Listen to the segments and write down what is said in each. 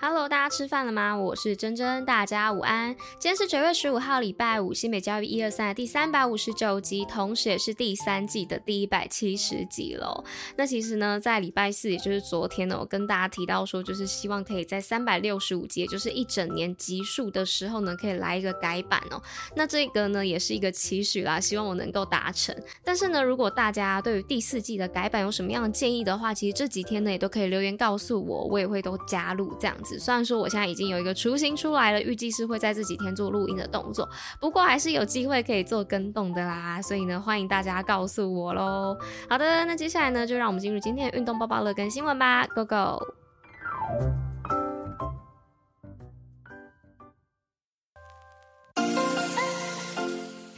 Hello，大家吃饭了吗？我是珍珍，大家午安。今天是九月十五号，礼拜五，新北教育一二三的第三百五十九集，同时也是第三季的第一百七十集喽。那其实呢，在礼拜四，也就是昨天呢，我跟大家提到说，就是希望可以在三百六十五集，也就是一整年集数的时候呢，可以来一个改版哦。那这个呢，也是一个期许啦，希望我能够达成。但是呢，如果大家对于第四季的改版有什么样的建议的话，其实这几天呢，也都可以留言告诉我，我也会都加入这样子。虽然说我现在已经有一个雏形出来了，预计是会在这几天做录音的动作，不过还是有机会可以做跟动的啦，所以呢，欢迎大家告诉我喽。好的，那接下来呢，就让我们进入今天的运动报报乐跟新闻吧，Go Go！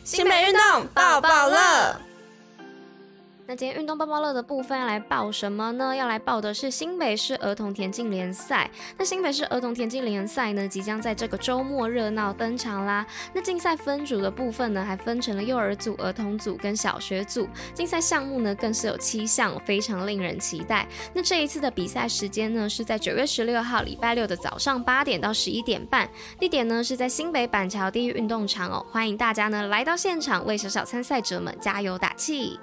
新北运动报报乐。那今天运动报报乐的部分要来报什么呢？要来报的是新北市儿童田径联赛。那新北市儿童田径联赛呢，即将在这个周末热闹登场啦。那竞赛分组的部分呢，还分成了幼儿组、儿童组跟小学组。竞赛项目呢，更是有七项，非常令人期待。那这一次的比赛时间呢，是在九月十六号礼拜六的早上八点到十一点半，地点呢是在新北板桥第一运动场哦。欢迎大家呢来到现场，为小小参赛者们加油打气。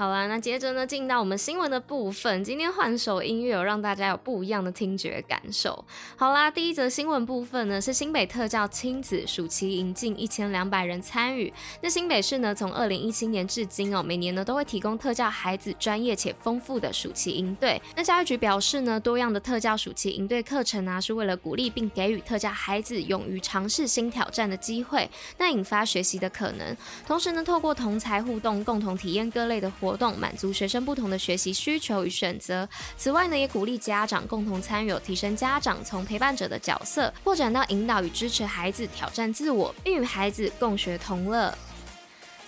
好啦，那接着呢，进到我们新闻的部分。今天换首音乐，有让大家有不一样的听觉感受。好啦，第一则新闻部分呢，是新北特教亲子暑期营近一千两百人参与。那新北市呢，从二零一七年至今哦，每年呢都会提供特教孩子专业且丰富的暑期营队。那教育局表示呢，多样的特教暑期营队课程啊，是为了鼓励并给予特教孩子勇于尝试新挑战的机会，那引发学习的可能。同时呢，透过同才互动，共同体验各类的活。活动满足学生不同的学习需求与选择。此外呢，也鼓励家长共同参与，提升家长从陪伴者的角色，扩展到引导与支持孩子挑战自我，并与孩子共学同乐。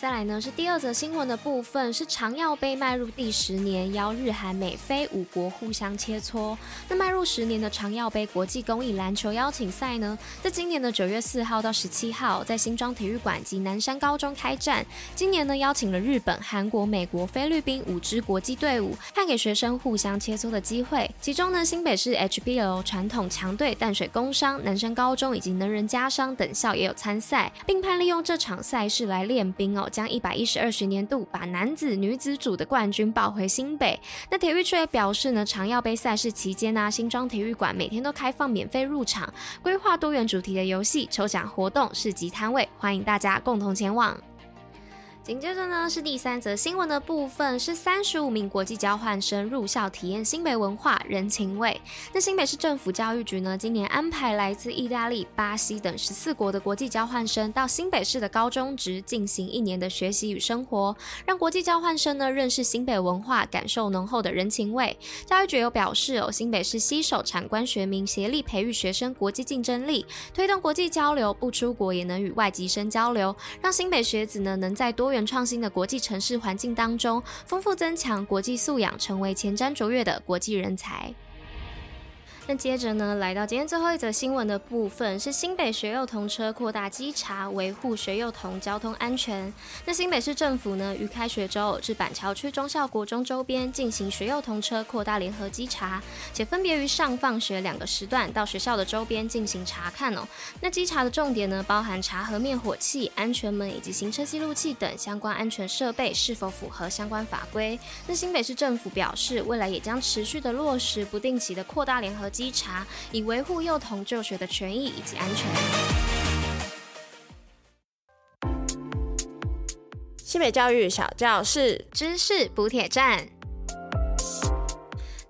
再来呢，是第二则新闻的部分，是长耀杯迈入第十年，邀日韩美菲五国互相切磋。那迈入十年的长耀杯国际公益篮球邀请赛呢，在今年的九月四号到十七号，在新庄体育馆及南山高中开战。今年呢，邀请了日本、韩国、美国、菲律宾五支国际队伍，派给学生互相切磋的机会。其中呢，新北市 HBL 传统强队淡水工商、南山高中以及能仁家商等校也有参赛，并盼利用这场赛事来练兵哦。将一百一十二学年度把男子、女子组的冠军抱回新北。那体育处也表示呢，长耀杯赛事期间呢、新庄体育馆每天都开放免费入场，规划多元主题的游戏、抽奖活动、市集摊位，欢迎大家共同前往。紧接着呢，是第三则新闻的部分，是三十五名国际交换生入校体验新北文化人情味。那新北市政府教育局呢，今年安排来自意大利、巴西等十四国的国际交换生到新北市的高中职进行一年的学习与生活，让国际交换生呢认识新北文化，感受浓厚的人情味。教育局有表示哦，新北市携手产官学民，协力培育学生国际竞争力，推动国际交流，不出国也能与外籍生交流，让新北学子呢能在多元创新的国际城市环境当中，丰富增强国际素养，成为前瞻卓越的国际人才。那接着呢，来到今天最后一则新闻的部分，是新北学幼童车扩大稽查，维护学幼童交通安全。那新北市政府呢，于开学周至板桥区中孝国中周边进行学幼童车扩大联合稽查，且分别于上放学两个时段到学校的周边进行查看哦。那稽查的重点呢，包含查核灭火器、安全门以及行车记录器等相关安全设备是否符合相关法规。那新北市政府表示，未来也将持续的落实不定期的扩大联合稽查，以维护幼童就学的权益以及安全。西北教育小教室，知识补铁站。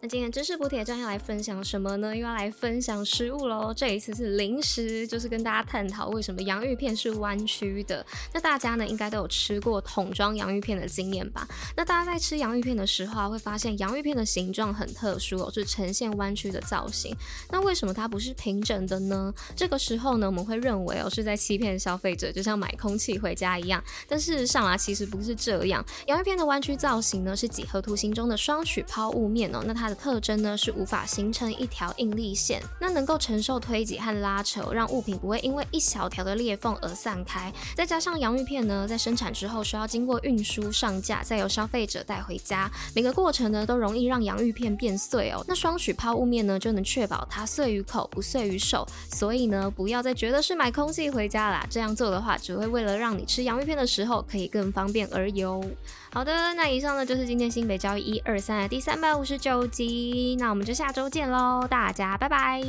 那今天知识补铁站要来分享什么呢？又要来分享食物喽。这一次是零食，就是跟大家探讨为什么洋芋片是弯曲的。那大家呢，应该都有吃过桶装洋芋片的经验吧？那大家在吃洋芋片的时候啊，会发现洋芋片的形状很特殊哦，是呈现弯曲的造型。那为什么它不是平整的呢？这个时候呢，我们会认为哦，是在欺骗消费者，就像买空气回家一样。但事实上啊，其实不是这样。洋芋片的弯曲造型呢，是几何图形中的双曲抛物面哦。那它的特征呢，是无法形成一条应力线，那能够承受推挤和拉扯，让物品不会因为一小条的裂缝而散开。再加上洋芋片呢，在生产之后需要经过运输上架，再由消费者带回家，每个过程呢都容易让洋芋片变碎哦。那双曲抛物面呢，就能确保它碎于口，不碎于手。所以呢，不要再觉得是买空气回家啦，这样做的话，只会为了让你吃洋芋片的时候可以更方便而已哦。好的，那以上呢就是今天新北交易一二三的第三百五十九集，那我们就下周见喽，大家拜拜。